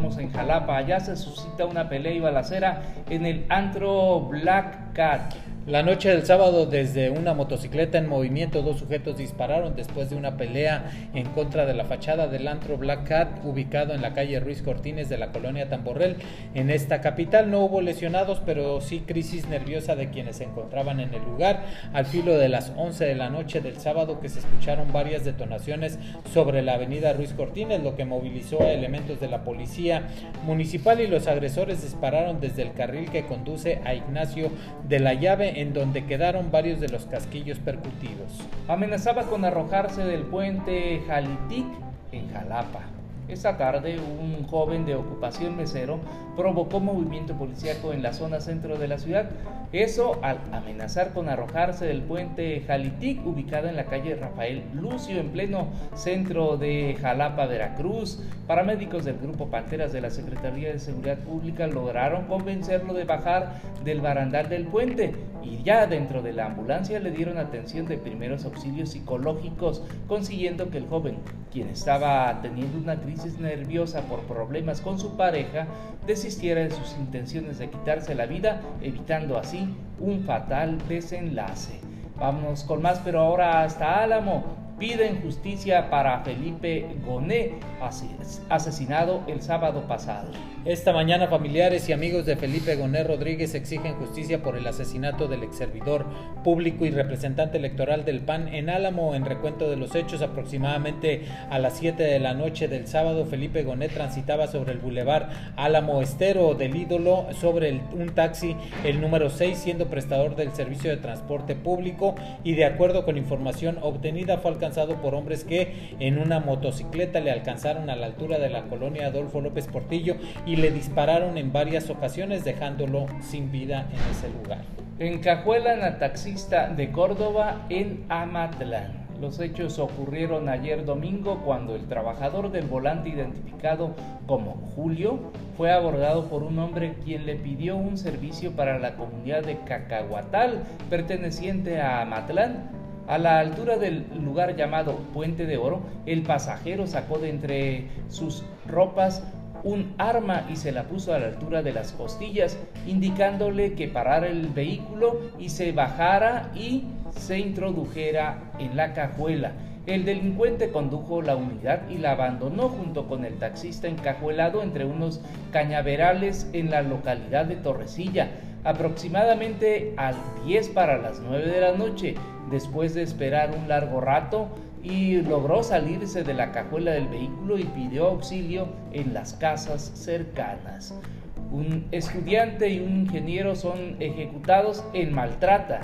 Vamos en Jalapa, allá se suscita una pelea y balacera en el antro Black Cat. La noche del sábado, desde una motocicleta en movimiento, dos sujetos dispararon después de una pelea en contra de la fachada del antro Black Cat, ubicado en la calle Ruiz Cortines de la colonia Tamborrel. En esta capital no hubo lesionados, pero sí crisis nerviosa de quienes se encontraban en el lugar. Al filo de las 11 de la noche del sábado, que se escucharon varias detonaciones sobre la avenida Ruiz Cortines, lo que movilizó a elementos de la policía municipal y los agresores dispararon desde el carril que conduce a Ignacio de la Llave en donde quedaron varios de los casquillos percutidos. Amenazaba con arrojarse del puente Jalitic en Jalapa. Esta tarde, un joven de ocupación mesero provocó movimiento policíaco en la zona centro de la ciudad. Eso al amenazar con arrojarse del puente Jalitic, ubicado en la calle Rafael Lucio, en pleno centro de Jalapa, Veracruz. Paramédicos del grupo Panteras de la Secretaría de Seguridad Pública lograron convencerlo de bajar del barandal del puente y ya dentro de la ambulancia le dieron atención de primeros auxilios psicológicos, consiguiendo que el joven, quien estaba teniendo una crisis nerviosa por problemas con su pareja, desistiera de sus intenciones de quitarse la vida, evitando así un fatal desenlace. Vamos con más, pero ahora hasta Álamo piden justicia para Felipe Goné, asesinado el sábado pasado. Esta mañana familiares y amigos de Felipe Goné Rodríguez exigen justicia por el asesinato del ex servidor público y representante electoral del PAN en Álamo. En recuento de los hechos, aproximadamente a las 7 de la noche del sábado, Felipe Goné transitaba sobre el bulevar Álamo Estero del ídolo sobre un taxi, el número 6, siendo prestador del servicio de transporte público y de acuerdo con información obtenida fue alcanzado por hombres que en una motocicleta le alcanzaron a la altura de la colonia Adolfo López Portillo y le dispararon en varias ocasiones dejándolo sin vida en ese lugar. Encajuelan a taxista de Córdoba en Amatlán. Los hechos ocurrieron ayer domingo cuando el trabajador del volante identificado como Julio fue abordado por un hombre quien le pidió un servicio para la comunidad de Cacahuatal perteneciente a Amatlán a la altura del lugar llamado Puente de Oro, el pasajero sacó de entre sus ropas un arma y se la puso a la altura de las costillas, indicándole que parara el vehículo y se bajara y se introdujera en la cajuela. El delincuente condujo la unidad y la abandonó junto con el taxista encajuelado entre unos cañaverales en la localidad de Torrecilla, aproximadamente al 10 para las 9 de la noche después de esperar un largo rato y logró salirse de la cajuela del vehículo y pidió auxilio en las casas cercanas. Un estudiante y un ingeniero son ejecutados en maltrata.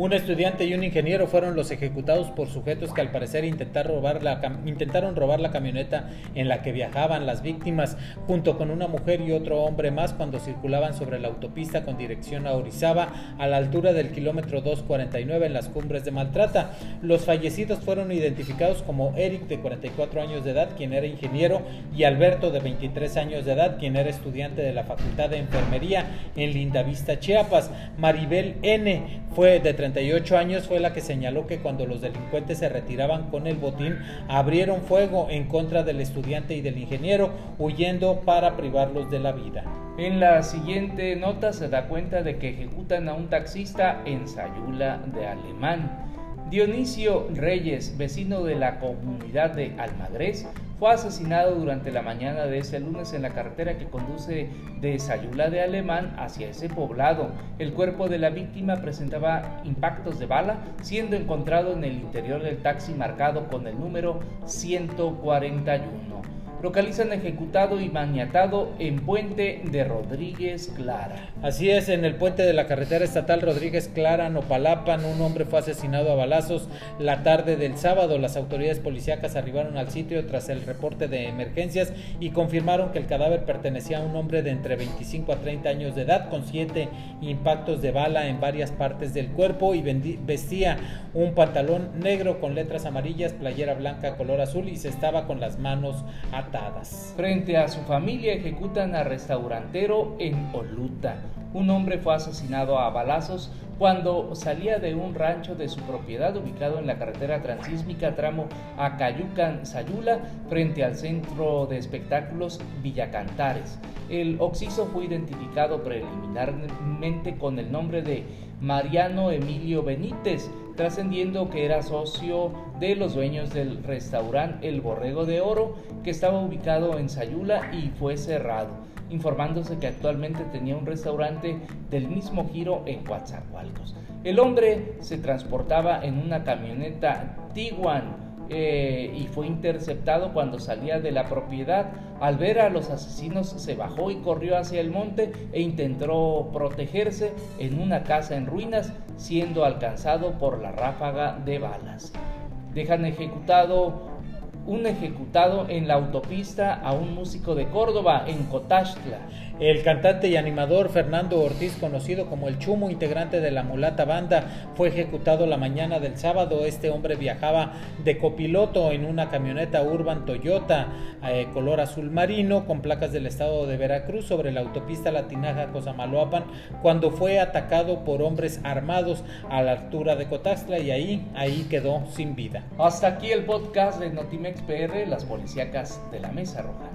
Un estudiante y un ingeniero fueron los ejecutados por sujetos que al parecer robar, la, intentaron robar la camioneta en la que viajaban las víctimas junto con una mujer y otro hombre más cuando circulaban sobre la autopista con dirección a Orizaba a la altura del kilómetro 249 en las cumbres de Maltrata. Los fallecidos fueron identificados como Eric de 44 años de edad, quien era ingeniero, y Alberto de 23 años de edad, quien era estudiante de la Facultad de Enfermería en Lindavista, Chiapas. Maribel N fue de 38 años fue la que señaló que cuando los delincuentes se retiraban con el botín, abrieron fuego en contra del estudiante y del ingeniero, huyendo para privarlos de la vida. En la siguiente nota se da cuenta de que ejecutan a un taxista en Sayula de Alemán. Dionisio Reyes, vecino de la comunidad de Almagrés, fue asesinado durante la mañana de ese lunes en la carretera que conduce de Sayula de Alemán hacia ese poblado. El cuerpo de la víctima presentaba impactos de bala, siendo encontrado en el interior del taxi marcado con el número 141 localizan ejecutado y maniatado en Puente de Rodríguez Clara. Así es, en el puente de la carretera estatal Rodríguez Clara, Nopalapan, un hombre fue asesinado a balazos la tarde del sábado. Las autoridades policíacas arribaron al sitio tras el reporte de emergencias y confirmaron que el cadáver pertenecía a un hombre de entre 25 a 30 años de edad con siete impactos de bala en varias partes del cuerpo y vestía un pantalón negro con letras amarillas, playera blanca color azul y se estaba con las manos atadas Frente a su familia ejecutan a restaurantero en Oluta. Un hombre fue asesinado a balazos cuando salía de un rancho de su propiedad ubicado en la carretera transísmica tramo Acayucan-Sayula frente al centro de espectáculos Villacantares. El occiso fue identificado preliminarmente con el nombre de Mariano Emilio Benítez, trascendiendo que era socio de los dueños del restaurante El Borrego de Oro, que estaba ubicado en Sayula y fue cerrado informándose que actualmente tenía un restaurante del mismo giro en Coatzacoalcos. El hombre se transportaba en una camioneta Tiguan eh, y fue interceptado cuando salía de la propiedad. Al ver a los asesinos se bajó y corrió hacia el monte e intentó protegerse en una casa en ruinas, siendo alcanzado por la ráfaga de balas. Dejan ejecutado un ejecutado en la autopista a un músico de Córdoba, en Cotaxtla. El cantante y animador Fernando Ortiz, conocido como el Chumo, integrante de la Mulata Banda, fue ejecutado la mañana del sábado. Este hombre viajaba de copiloto en una camioneta Urban Toyota eh, color azul marino con placas del estado de Veracruz sobre la autopista Latinaja Cosamaloapan cuando fue atacado por hombres armados a la altura de Cotaxtla y ahí, ahí quedó sin vida. Hasta aquí el podcast de Notimex PR, las policíacas de la Mesa Roja.